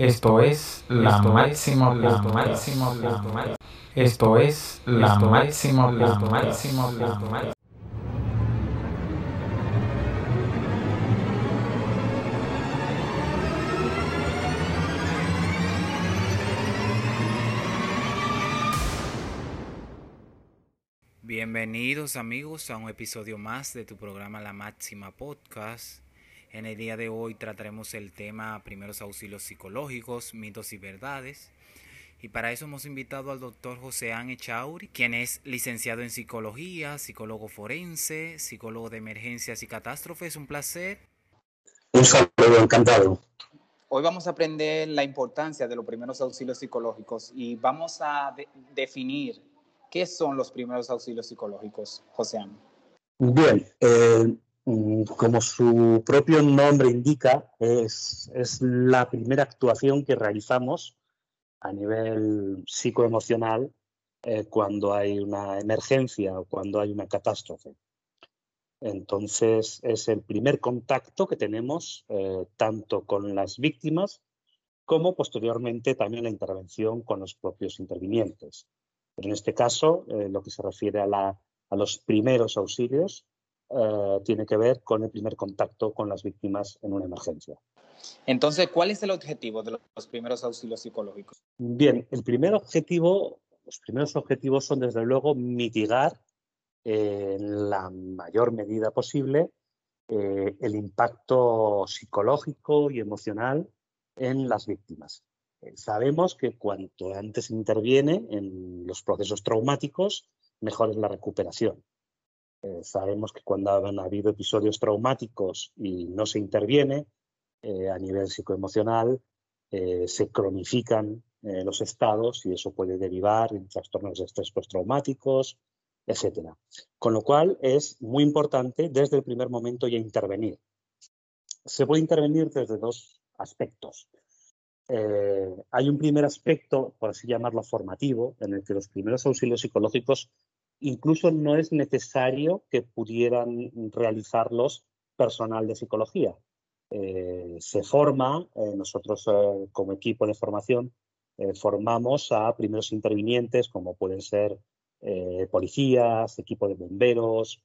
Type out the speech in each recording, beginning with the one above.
Esto es la máxima, la máxima, la máxima. Esto es la máxima, la máxima, la máxima. Bienvenidos amigos a un episodio más de tu programa La Máxima Podcast. En el día de hoy trataremos el tema primeros auxilios psicológicos, mitos y verdades. Y para eso hemos invitado al doctor José Ángel Chauri, quien es licenciado en psicología, psicólogo forense, psicólogo de emergencias y catástrofes. Un placer. Un saludo, encantado. Hoy vamos a aprender la importancia de los primeros auxilios psicológicos y vamos a definir qué son los primeros auxilios psicológicos, José Ángel. Bien, eh, como su propio nombre indica, es, la primera actuación que realizamos a nivel psicoemocional eh, cuando hay una emergencia o cuando hay una catástrofe. Entonces, es el primer contacto que tenemos eh, tanto con las víctimas como posteriormente también la intervención con los propios intervinientes. Pero en este caso, eh, lo que se refiere a los primeros auxilios, eh, tiene que ver con el primer contacto con las víctimas en una emergencia. Entonces, ¿cuál es el objetivo de los primeros auxilios psicológicos? Bien, el primer objetivo, los primeros objetivos son desde luego mitigar eh, en la mayor medida posible eh, el impacto psicológico y emocional en las víctimas. sabemos que cuanto antes interviene en los procesos traumáticos, mejor es la recuperación. Eh, sabemos que cuando han habido episodios traumáticos y no se interviene eh, a nivel psicoemocional, eh, se cronifican los estados y eso puede derivar en trastornos de estrés postraumáticos, etc. Con lo cual es muy importante desde el primer momento ya intervenir. Se puede intervenir desde dos aspectos. hay un primer aspecto, por así llamarlo, formativo, en el que los primeros auxilios psicológicos incluso no es necesario que pudieran realizarlos personal de psicología. Eh, se forma, eh, nosotros eh, como equipo de formación formamos a primeros intervinientes como pueden ser policías, equipo de bomberos,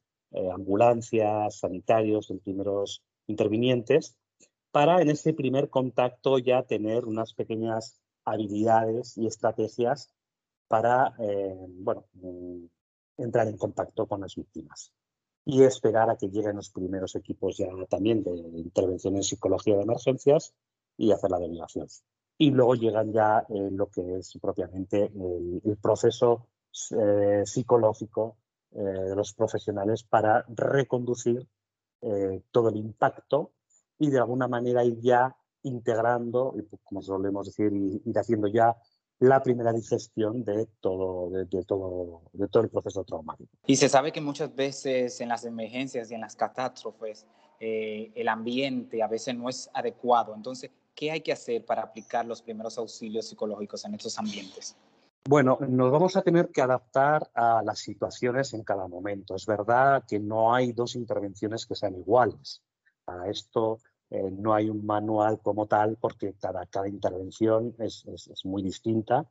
ambulancias, sanitarios, los primeros intervinientes, para en ese primer contacto ya tener unas pequeñas habilidades y estrategias para bueno, entrar en contacto con las víctimas y esperar a que lleguen los primeros equipos ya también de intervención en psicología de emergencias y hacer la derivación. Y luego llegan ya eh, lo que es propiamente el, proceso eh, psicológico eh, de los profesionales para reconducir todo el impacto y de alguna manera ir ya integrando, como solemos decir, ir haciendo ya la primera digestión de todo, de, todo, de todo el proceso traumático. Y se sabe que muchas veces en las emergencias y en las catástrofes eh, el ambiente a veces no es adecuado. Entonces, ¿qué hay que hacer para aplicar los primeros auxilios psicológicos en estos ambientes? Bueno, nos vamos a tener que adaptar a las situaciones en cada momento. Es verdad que no hay dos intervenciones que sean iguales. Para esto eh, no hay un manual como tal porque cada, cada intervención es, muy distinta.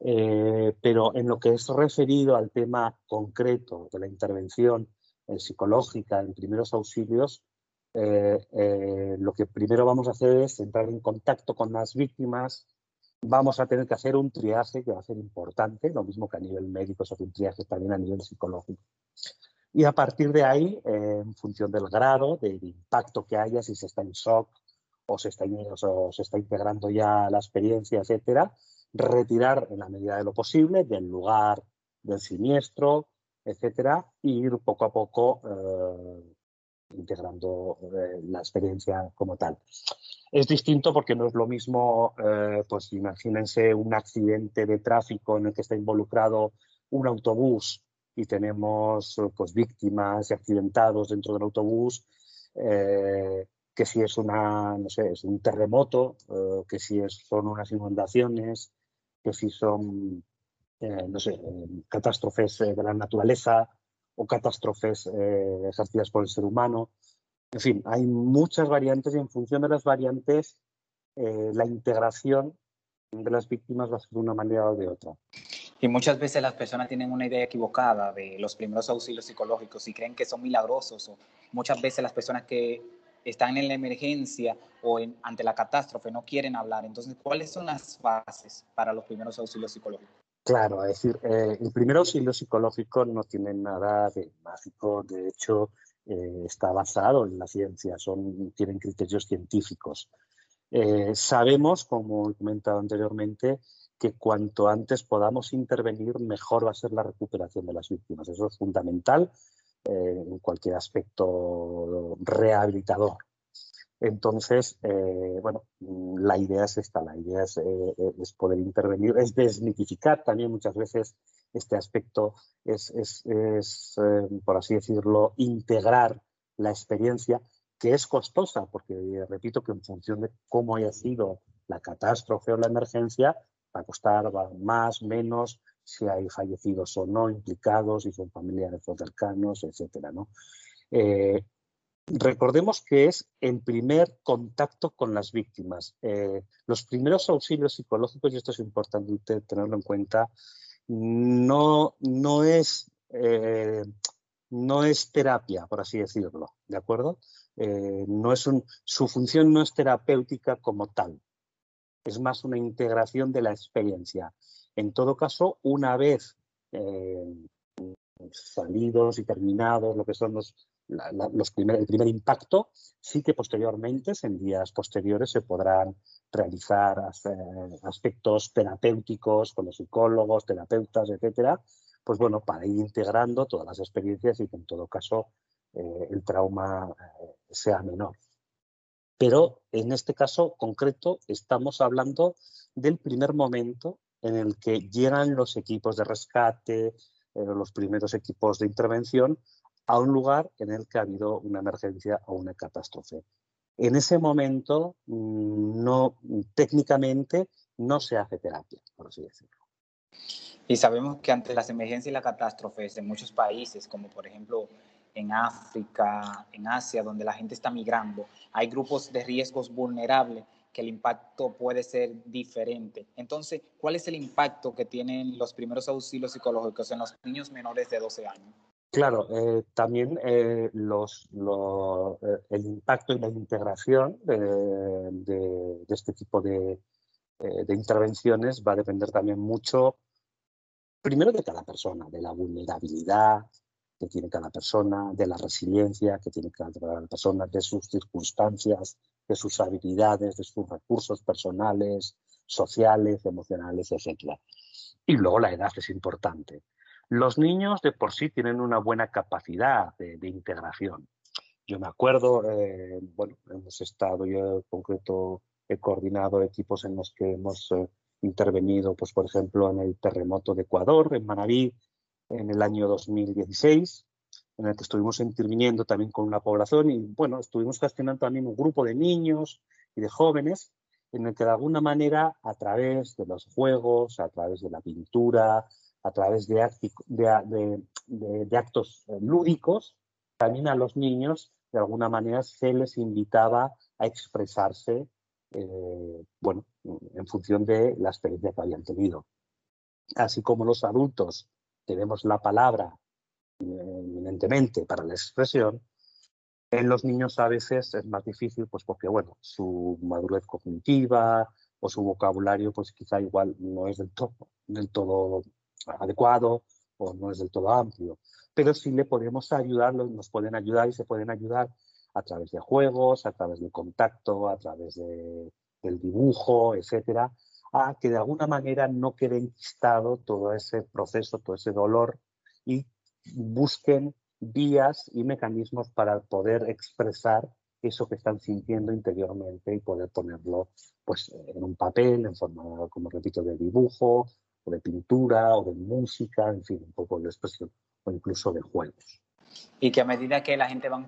Eh, pero en lo que es referido al tema concreto de la intervención eh, psicológica en primeros auxilios, lo que primero vamos a hacer es entrar en contacto con las víctimas. Vamos a tener que hacer un triaje que va a ser importante, lo mismo que a nivel médico hace un triaje también a nivel psicológico. Y a partir de ahí, en función del grado, del impacto que haya, si se está en shock o se está, o se está integrando ya la experiencia, etcétera, retirar en la medida de lo posible del lugar del siniestro, etcétera, e ir poco a poco eh, integrando eh, la experiencia como tal. Es distinto porque no es lo mismo, eh, pues imagínense un accidente de tráfico en el que está involucrado un autobús y tenemos pues, víctimas y accidentados dentro del autobús, eh, que si es, una, no sé, es un terremoto, eh, que si son unas inundaciones, que si son eh, no sé, catástrofes de la naturaleza o catástrofes ejercidas por el ser humano. En fin, hay muchas variantes y en función de las variantes eh, la integración de las víctimas va a ser de una manera o de otra. Y muchas veces las personas tienen una idea equivocada de los primeros auxilios psicológicos y creen que son milagrosos. O muchas veces las personas que están en la emergencia o ante la catástrofe no quieren hablar. Entonces, ¿cuáles son las bases para los primeros auxilios psicológicos? Claro, es decir, eh, el primer auxilio psicológico no tiene nada de mágico, de hecho eh, está basado en la ciencia, son, tienen criterios científicos. Eh, sabemos, como he comentado anteriormente, que cuanto antes podamos intervenir, mejor va a ser la recuperación de las víctimas. Eso es fundamental en cualquier aspecto rehabilitador. Entonces, eh, bueno, la idea es esta, la idea es, eh, es, poder intervenir, es desmitificar también muchas veces este aspecto, es, es eh, por así decirlo, integrar la experiencia, que es costosa, porque repito que en función de cómo haya sido la catástrofe o la emergencia, va a costar más, menos, si hay fallecidos o no implicados, si son familiares o cercanos, etcétera, ¿no? Recordemos que es el primer contacto con las víctimas. Eh, los primeros auxilios psicológicos, y esto es importante tenerlo en cuenta, no, no, es, eh, no es terapia, por así decirlo, ¿de acuerdo? Eh, no es un, su función no es terapéutica como tal, es más una integración de la experiencia. En todo caso, una vez salidos y terminados lo que son los los el primer impacto, sí que posteriormente, en días posteriores, se podrán realizar aspectos terapéuticos con los psicólogos, terapeutas, etcétera, pues bueno, para ir integrando todas las experiencias y que en todo caso eh, el trauma eh, sea menor. Pero en este caso concreto estamos hablando del primer momento en el que llegan los equipos de rescate, eh, los primeros equipos de intervención a un lugar en el que ha habido una emergencia o una catástrofe. En ese momento, mm, no, técnicamente, no se hace terapia, por así decirlo. Y sabemos que ante las emergencias y las catástrofes en muchos países, como por ejemplo en África, en Asia, donde la gente está migrando, hay grupos de riesgos vulnerables que el impacto puede ser diferente. Entonces, ¿cuál es el impacto que tienen los primeros auxilios psicológicos en los niños menores de 12 años? Claro, eh, también eh, eh, el impacto y la integración de, este tipo de, intervenciones va a depender también mucho, primero de cada persona, de la vulnerabilidad que tiene cada persona, de la resiliencia que tiene cada persona, de sus circunstancias, de sus habilidades, de sus recursos personales, sociales, emocionales, etc. Y luego la edad es importante. Los niños de por sí tienen una buena capacidad de, integración. Yo me acuerdo, eh, bueno, hemos estado, yo en concreto he coordinado equipos en los que hemos eh, intervenido, pues por ejemplo, en el terremoto de Ecuador, en Manabí, en el año 2016, en el que estuvimos interviniendo también con una población y, bueno, estuvimos gestionando también un grupo de niños y de jóvenes en el que de alguna manera, a través de los juegos, a través de la pintura, a través de, actos eh, lúdicos, también a los niños, de alguna manera, se les invitaba a expresarse, eh, bueno, en función de la experiencia que habían tenido. Así como los adultos tenemos la palabra eminentemente para la expresión, en los niños a veces es más difícil, pues porque, bueno, su madurez cognitiva o su vocabulario, pues quizá igual no es del todo, del todo adecuado o no es del todo amplio, pero sí le podemos ayudar, nos pueden ayudar y se pueden ayudar a través de juegos, a través del contacto, a través de, del dibujo, etcétera, a que de alguna manera no quede enquistado todo ese proceso, todo ese dolor y busquen vías y mecanismos para poder expresar eso que están sintiendo interiormente y poder ponerlo pues en un papel en forma como repito de dibujo o de pintura o de música, en fin, un poco de expresión o incluso de juegos. Y que a medida que la gente va,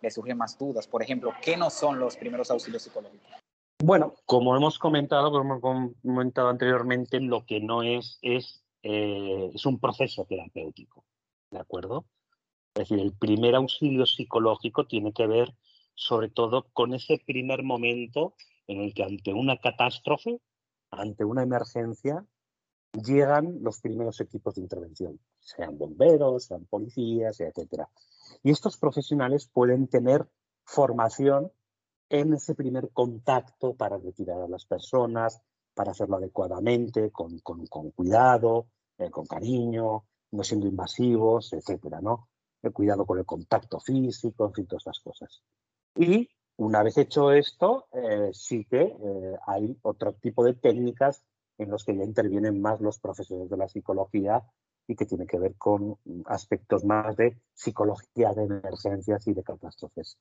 le surgen más dudas. Por ejemplo, ¿qué no son los primeros auxilios psicológicos? Bueno, como hemos comentado, como hemos comentado anteriormente, lo que no es es, eh, es un proceso terapéutico, ¿de acuerdo? Es decir, el primer auxilio psicológico tiene que ver sobre todo con ese primer momento en el que ante una catástrofe, ante una emergencia, llegan los primeros equipos de intervención, sean bomberos, sean policías, etcétera. Y estos profesionales pueden tener formación en ese primer contacto para retirar a las personas, para hacerlo adecuadamente, con, cuidado, eh, con cariño, no siendo invasivos, etcétera, ¿no? El cuidado con el contacto físico, en fin, todas estas cosas. Y una vez hecho esto, eh, sí que eh, hay otro tipo de técnicas en los que ya intervienen más los profesores de la psicología y que tiene que ver con aspectos más de psicología de emergencias y de catástrofes.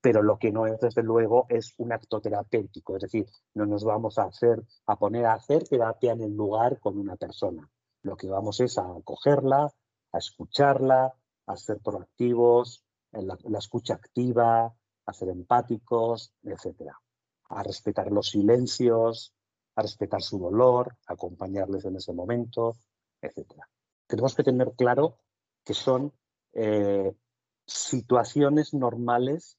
Pero lo que no es, desde luego, es un acto terapéutico, es decir, no nos vamos a hacer, a poner a hacer terapia en el lugar con una persona. Lo que vamos es a acogerla, a escucharla, a ser proactivos, la, escucha activa, a ser empáticos, etcétera. A respetar los silencios, a respetar su dolor, acompañarles en ese momento, etcétera. Tenemos que tener claro que son eh, situaciones normales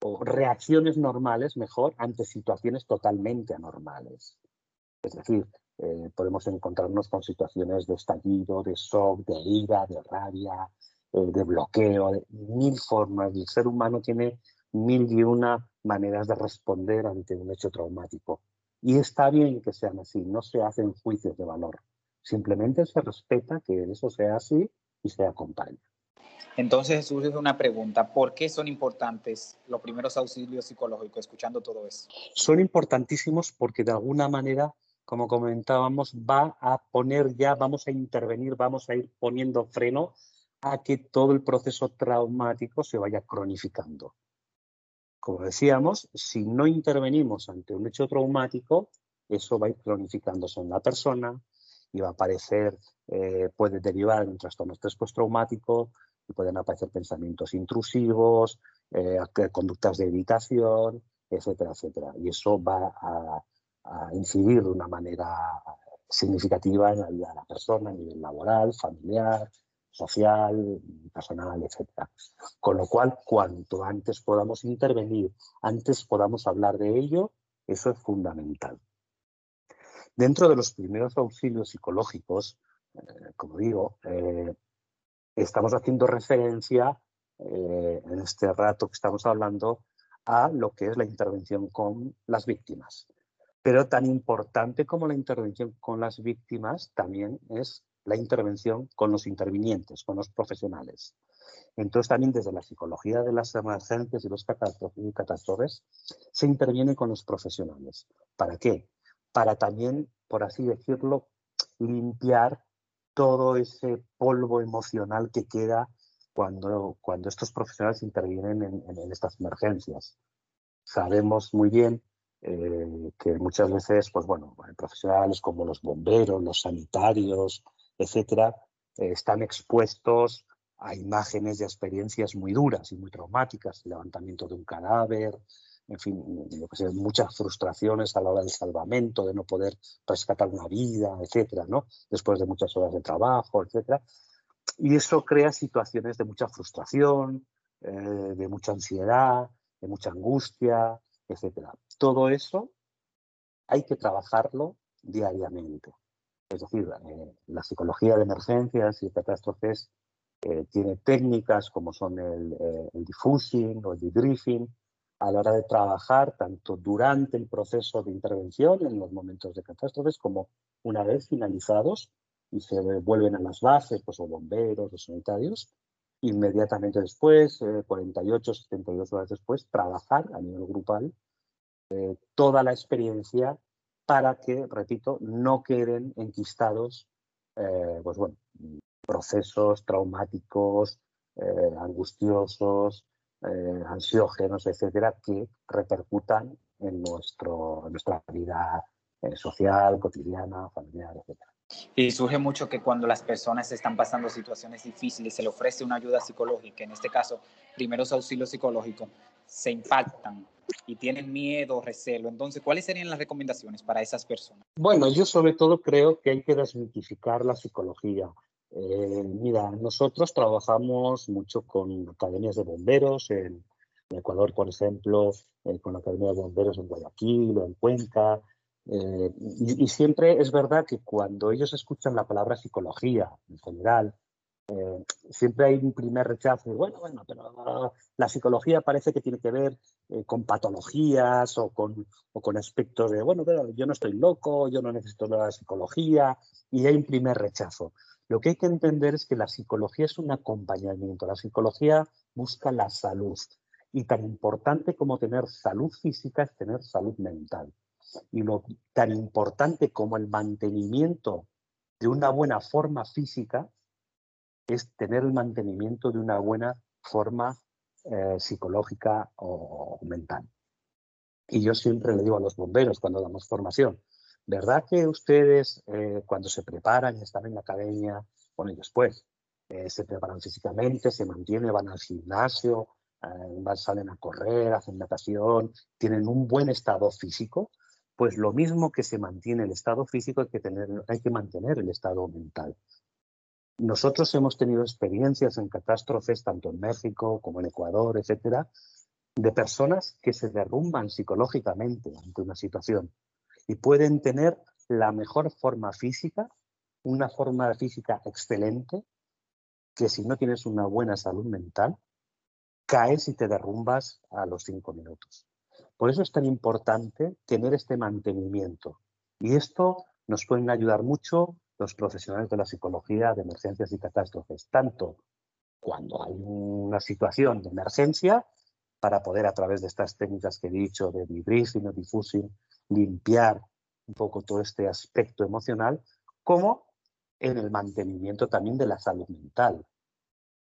o reacciones normales, mejor, ante situaciones totalmente anormales. Es decir, eh, podemos encontrarnos con situaciones de estallido, de shock, de ira, de rabia, eh, de bloqueo, de mil formas. El ser humano tiene mil y una maneras de responder ante un hecho traumático. Y está bien que sean así, no se hacen juicios de valor. Simplemente se respeta que eso sea así y se acompaña. Entonces surge una pregunta, ¿por qué son importantes los primeros auxilios psicológicos escuchando todo eso? Son importantísimos porque de alguna manera, como comentábamos, va a poner ya, vamos a intervenir, vamos a ir poniendo freno a que todo el proceso traumático se vaya cronificando. Como decíamos, si no intervenimos ante un hecho traumático, eso va a ir cronificándose en la persona y va a aparecer, eh, puede derivar en un trastorno estrés postraumático y pueden aparecer pensamientos intrusivos, eh, conductas de evitación, etcétera, etcétera. Y eso va a, incidir de una manera significativa en la vida de la persona a nivel laboral, familiar, social, personal, etc. Con lo cual, cuanto antes podamos intervenir, antes podamos hablar de ello, eso es fundamental. Dentro de los primeros auxilios psicológicos, eh, como digo, eh, estamos haciendo referencia eh, en este rato que estamos hablando a lo que es la intervención con las víctimas. Pero tan importante como la intervención con las víctimas también es la intervención con los intervinientes, con los profesionales. Entonces también desde la psicología de las emergencias y los catástrofes se interviene con los profesionales. ¿Para qué? Para también, por así decirlo, limpiar todo ese polvo emocional que queda cuando, cuando estos profesionales intervienen en, estas emergencias. Sabemos muy bien eh, que muchas veces, pues bueno, profesionales como los bomberos, los sanitarios, etcétera, eh, están expuestos a imágenes y experiencias muy duras y muy traumáticas, el levantamiento de un cadáver, en fin, muchas frustraciones a la hora del salvamento, de no poder rescatar una vida, etcétera, ¿no? Después de muchas horas de trabajo, etcétera. Y eso crea situaciones de mucha frustración, eh, de mucha ansiedad, de mucha angustia, etcétera. Todo eso hay que trabajarlo diariamente. Es decir, eh, la psicología de emergencias y catástrofes eh, tiene técnicas como son el, eh, el, diffusing o el debriefing a la hora de trabajar tanto durante el proceso de intervención en los momentos de catástrofes como una vez finalizados y se vuelven a las bases, pues o bomberos, o sanitarios, inmediatamente después, 48, 72 horas después, trabajar a nivel grupal toda la experiencia para que, repito, no queden enquistados eh, pues bueno, procesos traumáticos, eh, angustiosos, eh, ansiógenos, etcétera, que repercutan en, nuestro, nuestra vida social, cotidiana, familiar, etcétera. Y surge mucho que cuando las personas están pasando situaciones difíciles, se le ofrece una ayuda psicológica, en este caso, primeros auxilios psicológicos, se impactan y tienen miedo, recelo. Entonces, ¿cuáles serían las recomendaciones para esas personas? Bueno, yo sobre todo creo que hay que desmitificar la psicología. Eh, mira, nosotros trabajamos mucho con academias de bomberos en, Ecuador, por ejemplo, eh, con la Academia de Bomberos en Guayaquil o en Cuenca. Eh, y, siempre es verdad que cuando ellos escuchan la palabra psicología en general, eh, siempre hay un primer rechazo. Bueno, bueno, pero la psicología parece que tiene que ver con patologías o con, o con aspectos de, bueno, pero yo no estoy loco, yo no necesito la psicología, y hay un primer rechazo. Lo que hay que entender es que la psicología es un acompañamiento. La psicología busca la salud. Y tan importante como tener salud física es tener salud mental. Y lo tan importante como el mantenimiento de una buena forma física es tener el mantenimiento de una buena forma eh, psicológica o, mental. Y yo siempre le digo a los bomberos cuando damos formación, ¿verdad que ustedes eh, cuando se preparan y están en la academia, bueno, y después, eh, se preparan físicamente, se mantienen, van al gimnasio, eh, salen a correr, hacen natación, tienen un buen estado físico? Pues lo mismo que se mantiene el estado físico, hay que, tener, hay que mantener el estado mental. Nosotros hemos tenido experiencias en catástrofes, tanto en México como en Ecuador, etcétera, de personas que se derrumban psicológicamente ante una situación y pueden tener la mejor forma física, una forma física excelente, que si no tienes una buena salud mental, caes y te derrumbas a los cinco minutos. Por eso es tan importante tener este mantenimiento. Y esto nos pueden ayudar mucho los profesionales de la psicología de emergencias y catástrofes, tanto cuando hay una situación de emergencia, para poder a través de estas técnicas que he dicho de debriefing o diffusing, limpiar un poco todo este aspecto emocional, como en el mantenimiento también de la salud mental.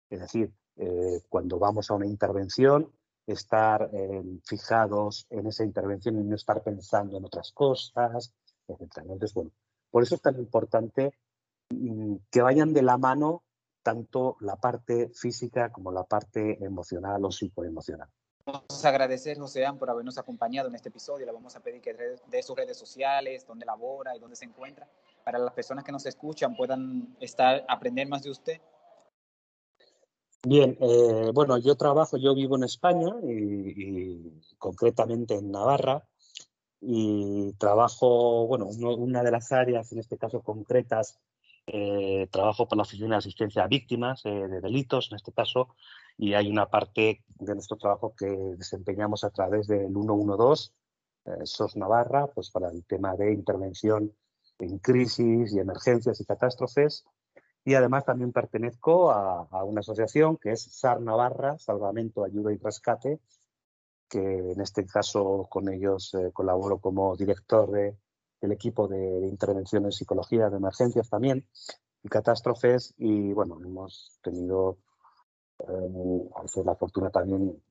Es decir, eh, cuando vamos a una intervención, estar eh, fijados en esa intervención y no estar pensando en otras cosas, etc. Entonces, bueno, por eso es tan importante mm, que vayan de la mano tanto la parte física como la parte emocional o psicoemocional. Vamos a agradecer, Joséan, por habernos acompañado en este episodio. Le vamos a pedir que dé sus redes sociales, dónde labora y dónde se encuentra, para las personas que nos escuchan puedan estar, aprender más de usted. Bien, eh, bueno, yo trabajo, yo vivo en España y, concretamente en Navarra y trabajo, bueno, una de las áreas, en este caso concretas, eh, trabajo por la Oficina de Asistencia a Víctimas eh, de Delitos, en este caso, y hay una parte de nuestro trabajo que desempeñamos a través del 112, eh, SOS Navarra, pues para el tema de intervención en crisis y emergencias y catástrofes. Y además también pertenezco a, una asociación que es SAR Navarra, Salvamento, Ayuda y Rescate, que en este caso con ellos eh, colaboro como director del equipo de, intervención en psicología de emergencias también y catástrofes. Y bueno, hemos tenido eh, la fortuna también,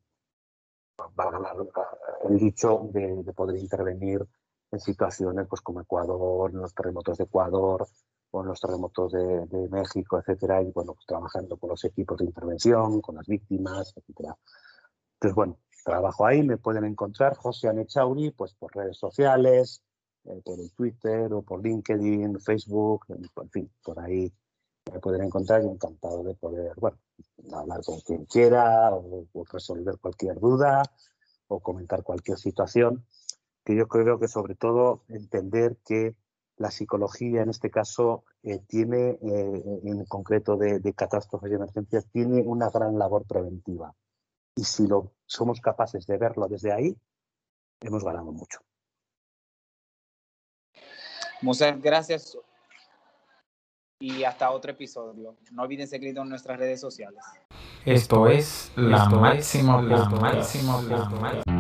el dicho, de, poder intervenir en situaciones pues, como Ecuador, en los terremotos de Ecuador o en los terremotos de, México, etcétera, y bueno, pues, trabajando con los equipos de intervención, con las víctimas, etcétera. Entonces, bueno, trabajo ahí, me pueden encontrar José Anechauri, pues por redes sociales, eh, por el Twitter o por LinkedIn, Facebook, en fin, por ahí me pueden encontrar y encantado de poder, bueno, hablar con quien quiera o, resolver cualquier duda o comentar cualquier situación, que yo creo que sobre todo entender que la psicología en este caso eh, tiene, eh, en concreto de, de, catástrofes y emergencias, tiene una gran labor preventiva. Y si lo somos capaces de verlo desde ahí, hemos ganado mucho. Muchas gracias y hasta otro episodio. No olviden seguirnos en nuestras redes sociales. Esto es la máxima, la máxima, la máxima.